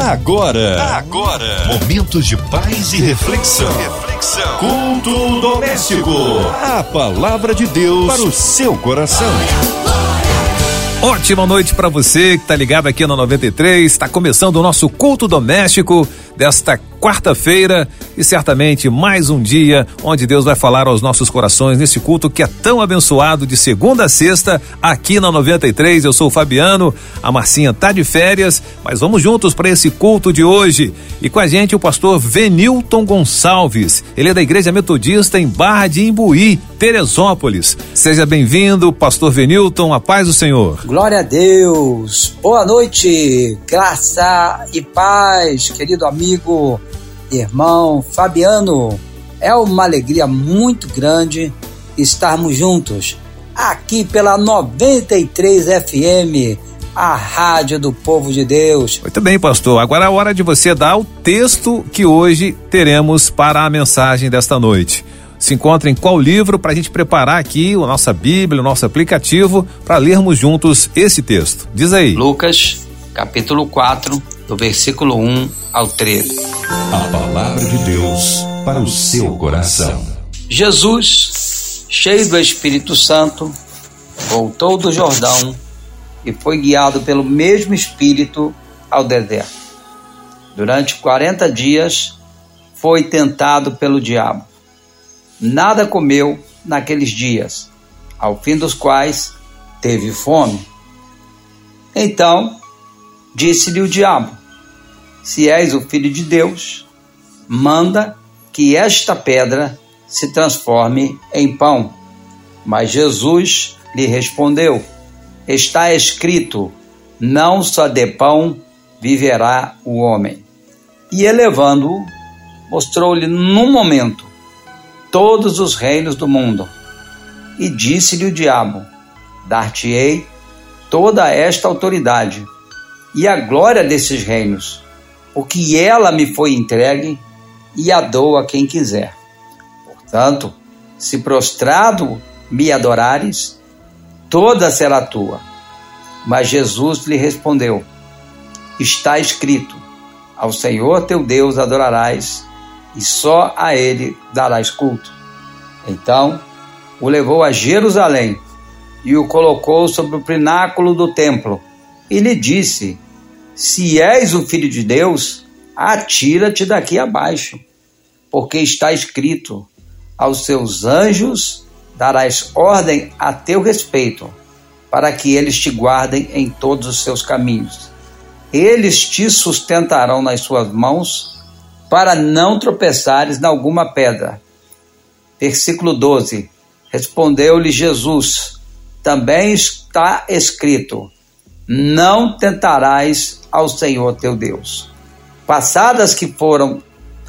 Agora, agora, momentos de paz e reflexão. reflexão. Culto doméstico. A palavra de Deus para o seu coração. Ótima noite para você que tá ligado aqui na 93. Está começando o nosso culto doméstico desta quarta-feira e certamente mais um dia onde Deus vai falar aos nossos corações nesse culto que é tão abençoado de segunda a sexta aqui na 93. Eu sou o Fabiano, a Marcinha tá de férias, mas vamos juntos para esse culto de hoje. E com a gente o pastor Venilton Gonçalves. Ele é da Igreja Metodista em Barra de Imbuí, Teresópolis. Seja bem-vindo, pastor Venilton, a paz do Senhor. Glória a Deus. Boa noite. Graça e paz, querido amigo irmão Fabiano. É uma alegria muito grande estarmos juntos aqui pela 93 FM, a rádio do povo de Deus. Muito bem, pastor. Agora é a hora de você dar o texto que hoje teremos para a mensagem desta noite. Se encontra em qual livro para a gente preparar aqui a nossa Bíblia, o nosso aplicativo, para lermos juntos esse texto. Diz aí. Lucas, capítulo 4, do versículo 1 ao 13. A palavra de Deus para o seu coração. Jesus, cheio do Espírito Santo, voltou do Jordão e foi guiado pelo mesmo Espírito ao deserto. Durante 40 dias foi tentado pelo diabo. Nada comeu naqueles dias, ao fim dos quais teve fome. Então disse-lhe o diabo: se és o filho de Deus, manda que esta pedra se transforme em pão. Mas Jesus lhe respondeu: Está escrito: Não só de pão viverá o homem. E elevando-o, mostrou-lhe num momento todos os reinos do mundo. E disse-lhe o diabo: Dar-te-ei toda esta autoridade e a glória desses reinos porque ela me foi entregue e a dou a quem quiser. Portanto, se prostrado me adorares, toda será tua. Mas Jesus lhe respondeu: Está escrito: Ao Senhor teu Deus adorarás, e só a ele darás culto. Então o levou a Jerusalém e o colocou sobre o pináculo do templo e lhe disse: se és o filho de Deus, atira-te daqui abaixo, porque está escrito: aos seus anjos darás ordem a teu respeito, para que eles te guardem em todos os seus caminhos. Eles te sustentarão nas suas mãos, para não tropeçares em alguma pedra. Versículo 12: Respondeu-lhe Jesus: Também está escrito: Não tentarás ao Senhor teu Deus. Passadas que foram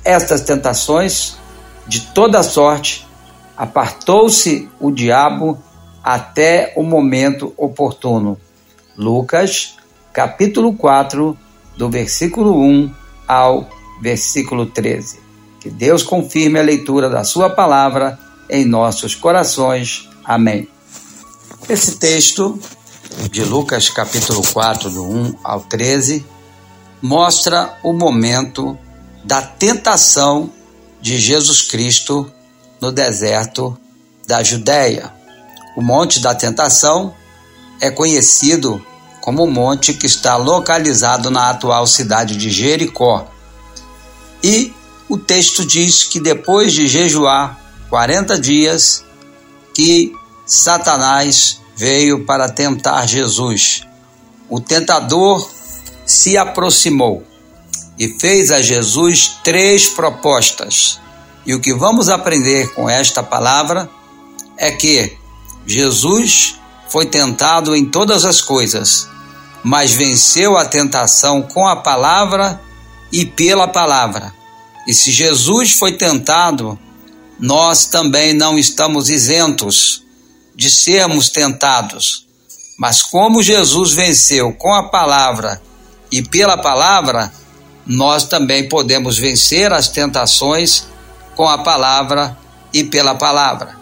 estas tentações, de toda sorte, apartou-se o diabo até o momento oportuno. Lucas, capítulo 4, do versículo 1 ao versículo 13. Que Deus confirme a leitura da Sua palavra em nossos corações. Amém. Esse texto de Lucas capítulo 4, do 1 ao 13, mostra o momento da tentação de Jesus Cristo no deserto da Judéia. O Monte da Tentação é conhecido como o monte que está localizado na atual cidade de Jericó. E o texto diz que depois de jejuar 40 dias, que Satanás veio para tentar Jesus. O tentador se aproximou e fez a Jesus três propostas. E o que vamos aprender com esta palavra é que Jesus foi tentado em todas as coisas, mas venceu a tentação com a palavra e pela palavra. E se Jesus foi tentado, nós também não estamos isentos de sermos tentados. Mas como Jesus venceu com a palavra e pela palavra, nós também podemos vencer as tentações com a palavra e pela palavra.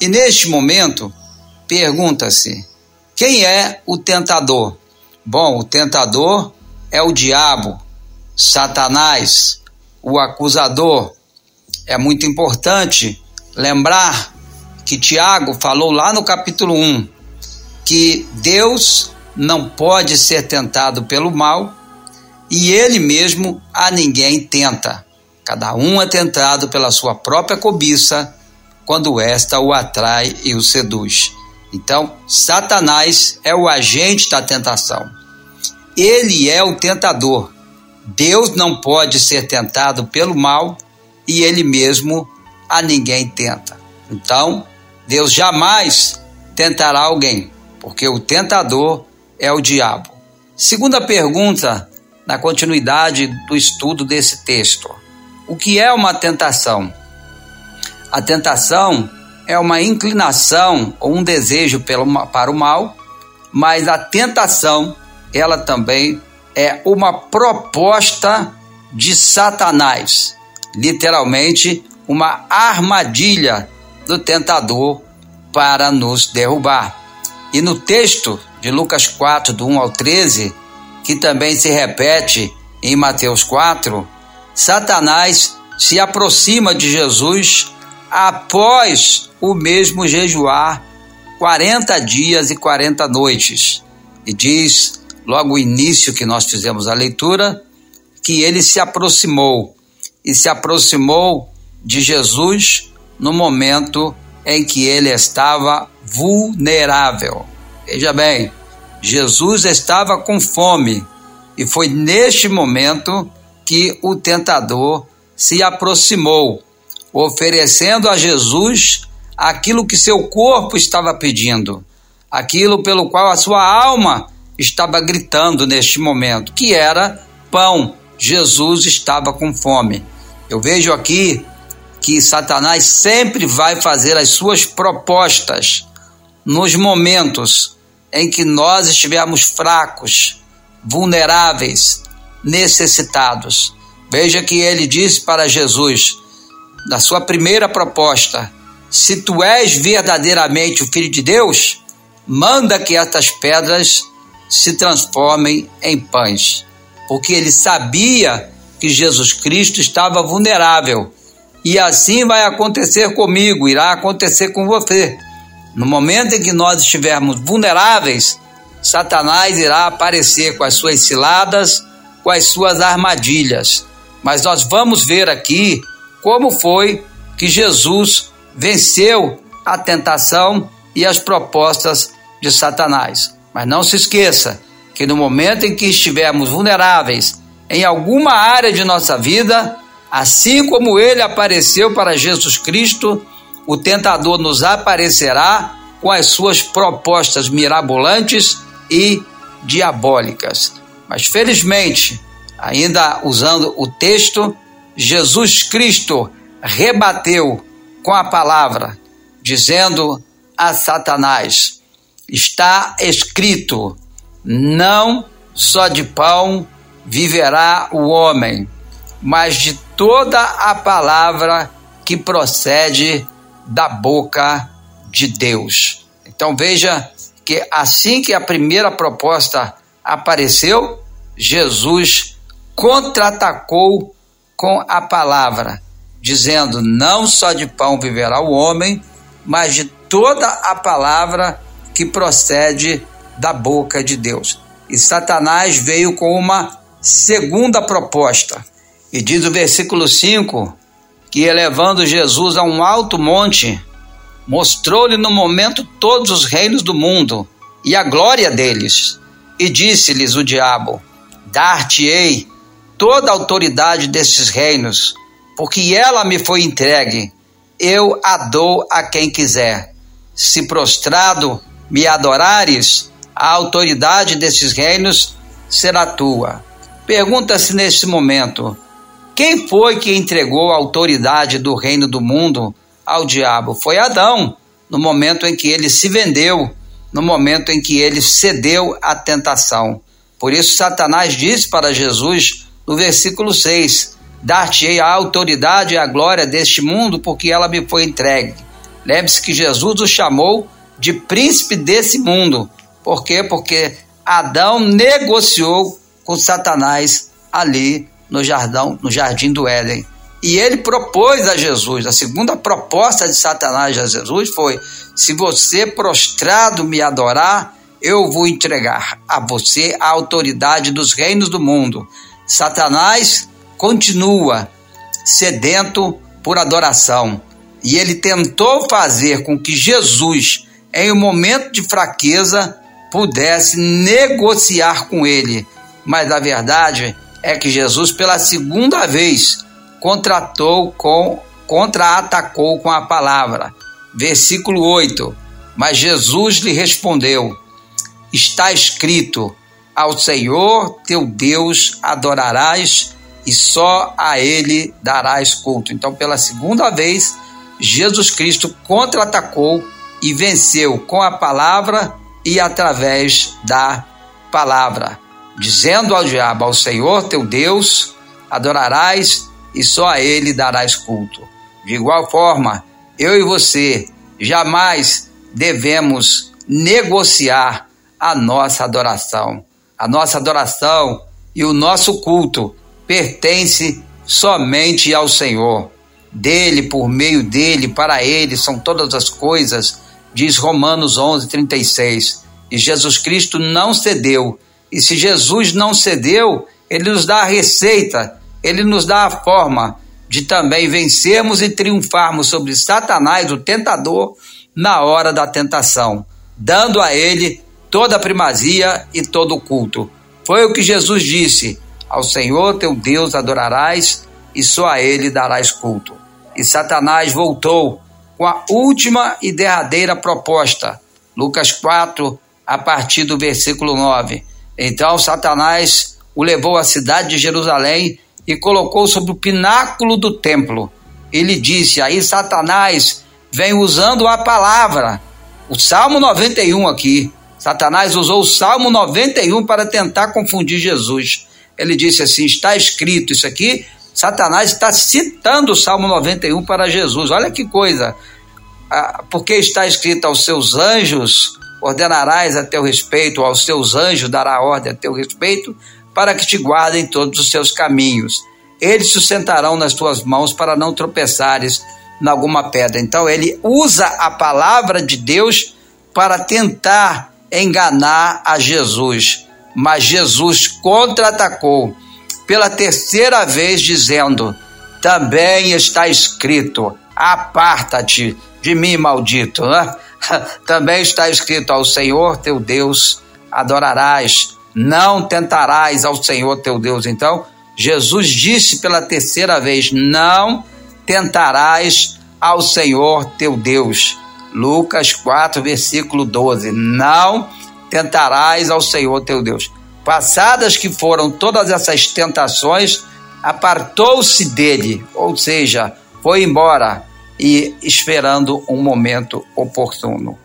E neste momento, pergunta-se: quem é o tentador? Bom, o tentador é o diabo, Satanás, o acusador. É muito importante lembrar que Tiago falou lá no capítulo 1 que Deus não pode ser tentado pelo mal e ele mesmo a ninguém tenta. Cada um é tentado pela sua própria cobiça quando esta o atrai e o seduz. Então, Satanás é o agente da tentação. Ele é o tentador. Deus não pode ser tentado pelo mal e ele mesmo a ninguém tenta. Então, Deus jamais tentará alguém, porque o tentador é o diabo. Segunda pergunta, na continuidade do estudo desse texto: O que é uma tentação? A tentação é uma inclinação ou um desejo para o mal, mas a tentação, ela também é uma proposta de Satanás, literalmente uma armadilha do tentador para nos derrubar. E no texto de Lucas 4, do 1 ao 13, que também se repete em Mateus 4, Satanás se aproxima de Jesus após o mesmo jejuar 40 dias e 40 noites. E diz, logo o início que nós fizemos a leitura, que ele se aproximou e se aproximou de Jesus no momento em que ele estava vulnerável. Veja bem, Jesus estava com fome e foi neste momento que o tentador se aproximou, oferecendo a Jesus aquilo que seu corpo estava pedindo, aquilo pelo qual a sua alma estava gritando neste momento, que era pão. Jesus estava com fome. Eu vejo aqui que Satanás sempre vai fazer as suas propostas nos momentos em que nós estivermos fracos, vulneráveis, necessitados. Veja que ele disse para Jesus, na sua primeira proposta: Se tu és verdadeiramente o Filho de Deus, manda que estas pedras se transformem em pães. Porque ele sabia que Jesus Cristo estava vulnerável e assim vai acontecer comigo, irá acontecer com você. No momento em que nós estivermos vulneráveis, Satanás irá aparecer com as suas ciladas, com as suas armadilhas. Mas nós vamos ver aqui como foi que Jesus venceu a tentação e as propostas de Satanás. Mas não se esqueça que no momento em que estivermos vulneráveis em alguma área de nossa vida, Assim como ele apareceu para Jesus Cristo, o tentador nos aparecerá com as suas propostas mirabolantes e diabólicas. Mas felizmente, ainda usando o texto, Jesus Cristo rebateu com a palavra, dizendo a Satanás: Está escrito, não só de pão viverá o homem, mas de toda a palavra que procede da boca de Deus. Então veja que assim que a primeira proposta apareceu, Jesus contra-atacou com a palavra, dizendo: Não só de pão viverá o homem, mas de toda a palavra que procede da boca de Deus. E Satanás veio com uma segunda proposta. E diz o versículo 5 que, elevando Jesus a um alto monte, mostrou-lhe no momento todos os reinos do mundo e a glória deles. E disse-lhes o diabo: Dar-te-ei toda a autoridade destes reinos, porque ela me foi entregue. Eu a dou a quem quiser. Se prostrado me adorares, a autoridade desses reinos será tua. Pergunta-se neste momento: quem foi que entregou a autoridade do reino do mundo ao diabo? Foi Adão, no momento em que ele se vendeu, no momento em que ele cedeu à tentação. Por isso, Satanás disse para Jesus, no versículo 6: Dar-te-ei a autoridade e a glória deste mundo, porque ela me foi entregue. Lembre-se que Jesus o chamou de príncipe desse mundo. Por quê? Porque Adão negociou com Satanás ali no jardim, no jardim do Éden. E ele propôs a Jesus, a segunda proposta de Satanás a Jesus foi: se você prostrado me adorar, eu vou entregar a você a autoridade dos reinos do mundo. Satanás continua sedento por adoração. E ele tentou fazer com que Jesus, em um momento de fraqueza, pudesse negociar com ele. Mas a verdade é que Jesus, pela segunda vez, contratou com contra-atacou com a palavra. Versículo 8. Mas Jesus lhe respondeu: Está escrito: Ao Senhor teu Deus adorarás e só a ele darás culto. Então, pela segunda vez, Jesus Cristo contra-atacou e venceu com a palavra e através da palavra, dizendo ao diabo: Ao Senhor teu Deus adorarás e só a ele darás culto. De igual forma, eu e você jamais devemos negociar a nossa adoração. A nossa adoração e o nosso culto pertence somente ao Senhor. Dele, por meio dele, para ele são todas as coisas, diz Romanos 11, 36. E Jesus Cristo não cedeu. E se Jesus não cedeu, ele nos dá a receita, ele nos dá a forma de também vencermos e triunfarmos sobre Satanás, o tentador, na hora da tentação, dando a ele toda a primazia e todo o culto. Foi o que Jesus disse: ao Senhor teu Deus adorarás e só a ele darás culto. E Satanás voltou com a última e derradeira proposta. Lucas 4, a partir do versículo 9. Então Satanás o levou à cidade de Jerusalém e colocou sobre o pináculo do templo. Ele disse: Aí Satanás vem usando a palavra. O Salmo 91 aqui. Satanás usou o Salmo 91 para tentar confundir Jesus ele disse assim: está escrito isso aqui. Satanás está citando o Salmo 91 para Jesus. Olha que coisa. Ah, porque está escrito aos seus anjos ordenarás a teu respeito, aos seus anjos dará ordem a teu respeito, para que te guardem todos os seus caminhos. Eles sustentarão nas tuas mãos para não tropeçares em alguma pedra. Então ele usa a palavra de Deus para tentar enganar a Jesus mas Jesus contra-atacou pela terceira vez, dizendo: Também está escrito: Aparta-te de mim, maldito. Né? Também está escrito: Ao Senhor teu Deus adorarás, não tentarás ao Senhor teu Deus. Então, Jesus disse pela terceira vez: Não tentarás ao Senhor teu Deus. Lucas 4, versículo 12. Não tentarás ao Senhor teu Deus. Passadas que foram todas essas tentações, apartou-se dele, ou seja, foi embora e esperando um momento oportuno.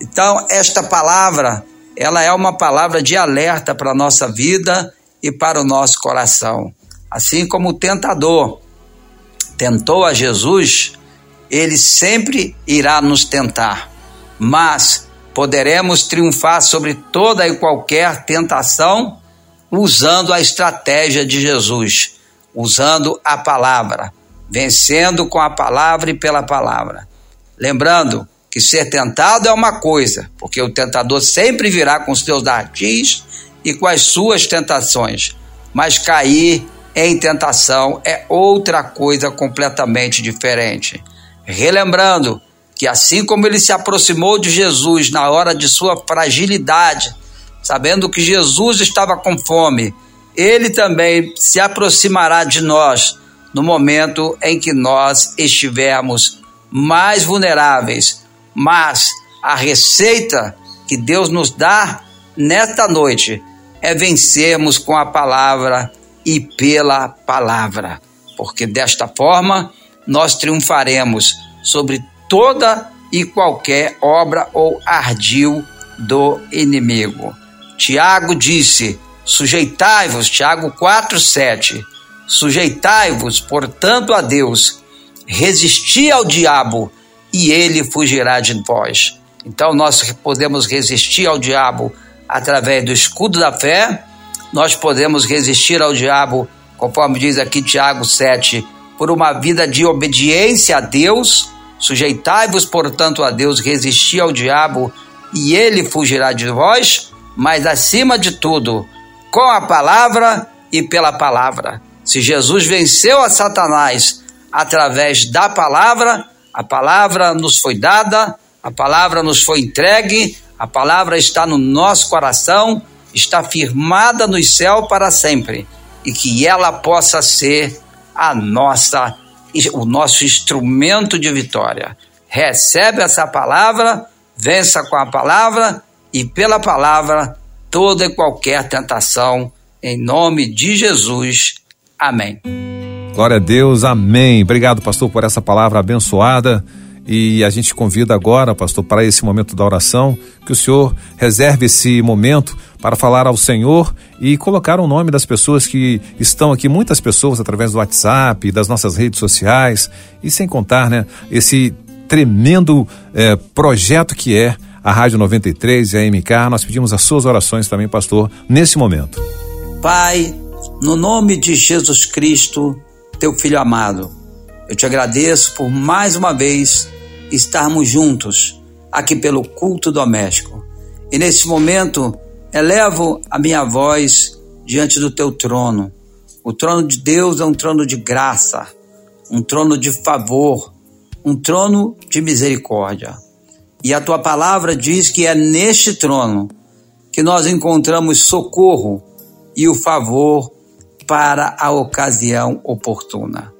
Então, esta palavra, ela é uma palavra de alerta para a nossa vida e para o nosso coração. Assim como o tentador tentou a Jesus, ele sempre irá nos tentar. Mas poderemos triunfar sobre toda e qualquer tentação usando a estratégia de Jesus, usando a palavra, vencendo com a palavra e pela palavra. Lembrando que ser tentado é uma coisa, porque o tentador sempre virá com os seus dartis e com as suas tentações, mas cair em tentação é outra coisa completamente diferente. Relembrando que assim como ele se aproximou de Jesus na hora de sua fragilidade, sabendo que Jesus estava com fome, ele também se aproximará de nós no momento em que nós estivermos mais vulneráveis. Mas a receita que Deus nos dá nesta noite é vencermos com a palavra e pela palavra, porque desta forma nós triunfaremos sobre toda e qualquer obra ou ardil do inimigo. Tiago disse: Sujeitai-vos, Tiago 4:7. Sujeitai-vos, portanto, a Deus, resisti ao diabo e ele fugirá de vós. Então nós podemos resistir ao diabo através do escudo da fé, nós podemos resistir ao diabo conforme diz aqui Tiago 7, por uma vida de obediência a Deus, sujeitai-vos, portanto, a Deus, resisti ao diabo e ele fugirá de vós, mas acima de tudo, com a palavra e pela palavra. Se Jesus venceu a Satanás através da palavra, a palavra nos foi dada, a palavra nos foi entregue, a palavra está no nosso coração, está firmada no céu para sempre e que ela possa ser a nossa o nosso instrumento de vitória. Recebe essa palavra, vença com a palavra e pela palavra toda e qualquer tentação em nome de Jesus. Amém. Glória a Deus, amém. Obrigado, pastor, por essa palavra abençoada. E a gente convida agora, pastor, para esse momento da oração, que o senhor reserve esse momento para falar ao Senhor e colocar o nome das pessoas que estão aqui, muitas pessoas através do WhatsApp, das nossas redes sociais, e sem contar, né, esse tremendo eh, projeto que é a Rádio 93 e a MK. Nós pedimos as suas orações também, pastor, nesse momento. Pai, no nome de Jesus Cristo, teu filho amado, eu te agradeço por mais uma vez estarmos juntos aqui pelo culto doméstico. E nesse momento, elevo a minha voz diante do teu trono. O trono de Deus é um trono de graça, um trono de favor, um trono de misericórdia. E a tua palavra diz que é neste trono que nós encontramos socorro e o favor para a ocasião oportuna.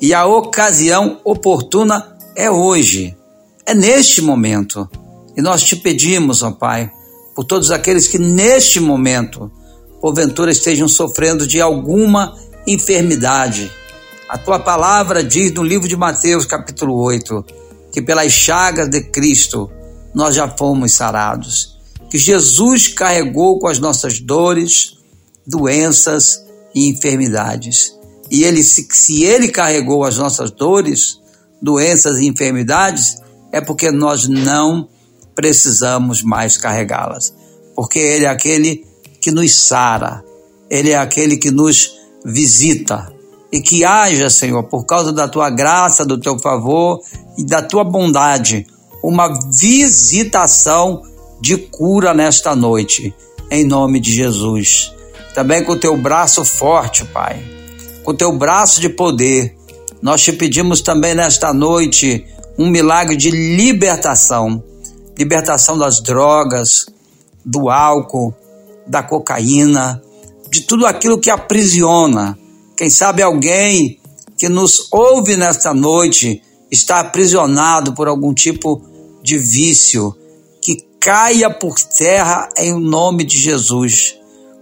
E a ocasião oportuna é hoje, é neste momento. E nós te pedimos, ó Pai, por todos aqueles que neste momento, porventura, estejam sofrendo de alguma enfermidade. A tua palavra diz no livro de Mateus, capítulo 8, que pelas chagas de Cristo nós já fomos sarados. Que Jesus carregou com as nossas dores, doenças e enfermidades. E ele, se, se ele carregou as nossas dores, doenças e enfermidades, é porque nós não precisamos mais carregá-las. Porque Ele é aquele que nos sara, Ele é aquele que nos visita. E que haja, Senhor, por causa da tua graça, do teu favor e da tua bondade, uma visitação de cura nesta noite, em nome de Jesus. Também com o teu braço forte, Pai, com o teu braço de poder, nós te pedimos também nesta noite um milagre de libertação. Libertação das drogas, do álcool, da cocaína, de tudo aquilo que aprisiona. Quem sabe alguém que nos ouve nesta noite está aprisionado por algum tipo de vício, que caia por terra em nome de Jesus,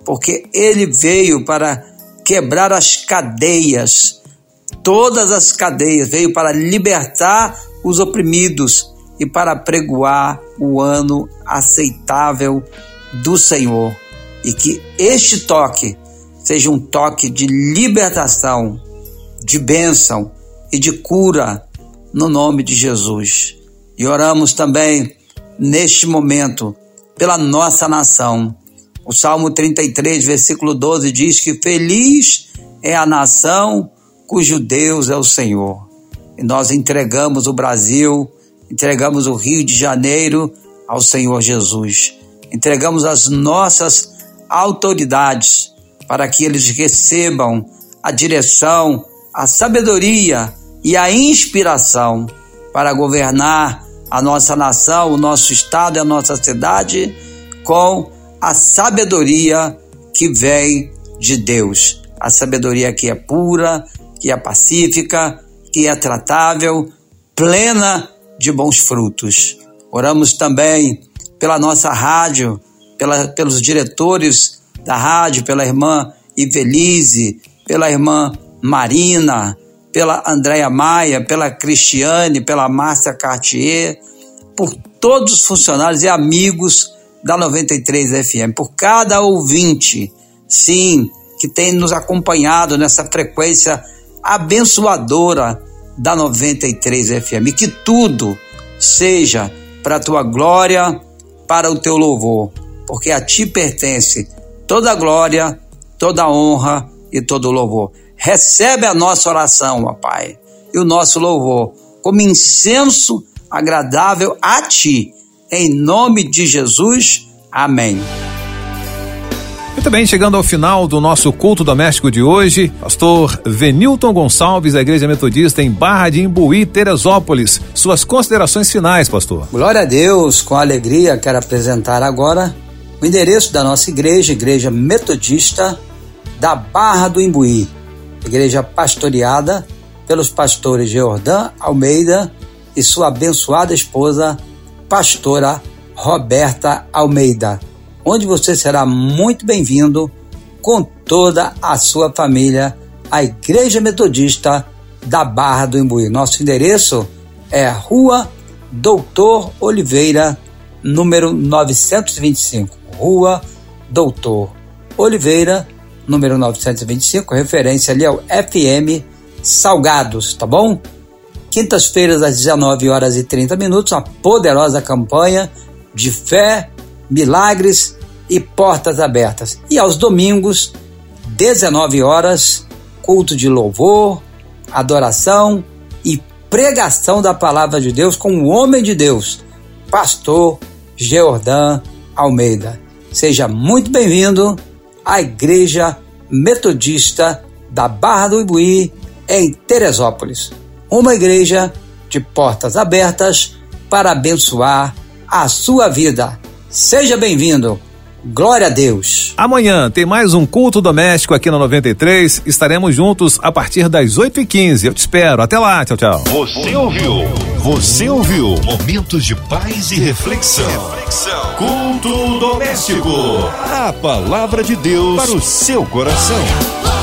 porque ele veio para quebrar as cadeias todas as cadeias, veio para libertar os oprimidos e para pregoar o ano aceitável do Senhor. E que este toque seja um toque de libertação, de bênção e de cura no nome de Jesus. E oramos também neste momento pela nossa nação. O Salmo 33, versículo 12 diz que feliz é a nação cujo Deus é o Senhor. E nós entregamos o Brasil, entregamos o Rio de Janeiro ao Senhor Jesus. Entregamos as nossas autoridades para que eles recebam a direção, a sabedoria e a inspiração para governar a nossa nação, o nosso estado e a nossa cidade com a sabedoria que vem de Deus. A sabedoria que é pura, que é pacífica, que é tratável, plena de bons frutos. Oramos também pela nossa rádio, pela, pelos diretores da rádio, pela irmã Ivelise, pela irmã Marina, pela Andréia Maia, pela Cristiane, pela Márcia Cartier, por todos os funcionários e amigos da 93 FM, por cada ouvinte, sim, que tem nos acompanhado nessa frequência abençoadora da 93 FM. Que tudo seja para a tua glória, para o teu louvor, porque a ti pertence toda a glória, toda a honra e todo louvor. Recebe a nossa oração, ó Pai, e o nosso louvor como incenso agradável a Ti. Em nome de Jesus. Amém. Muito bem, chegando ao final do nosso culto doméstico de hoje, pastor Venilton Gonçalves, da Igreja Metodista em Barra de Imbuí, Teresópolis. Suas considerações finais, pastor. Glória a Deus, com alegria quero apresentar agora o endereço da nossa igreja, Igreja Metodista da Barra do Imbuí, igreja pastoreada pelos pastores Geordan Almeida e sua abençoada esposa, pastora Roberta Almeida onde você será muito bem-vindo com toda a sua família à Igreja Metodista da Barra do Imbuí. Nosso endereço é Rua Doutor Oliveira, número 925. Rua Doutor Oliveira, número 925, referência ali ao FM Salgados, tá bom? Quintas-feiras às 19 horas e 30 minutos, a poderosa campanha de fé, milagres e portas abertas. E aos domingos, 19 horas, culto de louvor, adoração e pregação da palavra de Deus com o homem de Deus, pastor Geordan Almeida. Seja muito bem-vindo à Igreja Metodista da Barra do Ibuí, em Teresópolis. Uma igreja de portas abertas para abençoar a sua vida. Seja bem-vindo. Glória a Deus. Amanhã tem mais um culto doméstico aqui na 93. Estaremos juntos a partir das 8h15. Eu te espero. Até lá. Tchau, tchau. Você ouviu? Você ouviu? Momentos de paz e reflexão. reflexão. Culto doméstico. A palavra de Deus para o seu coração.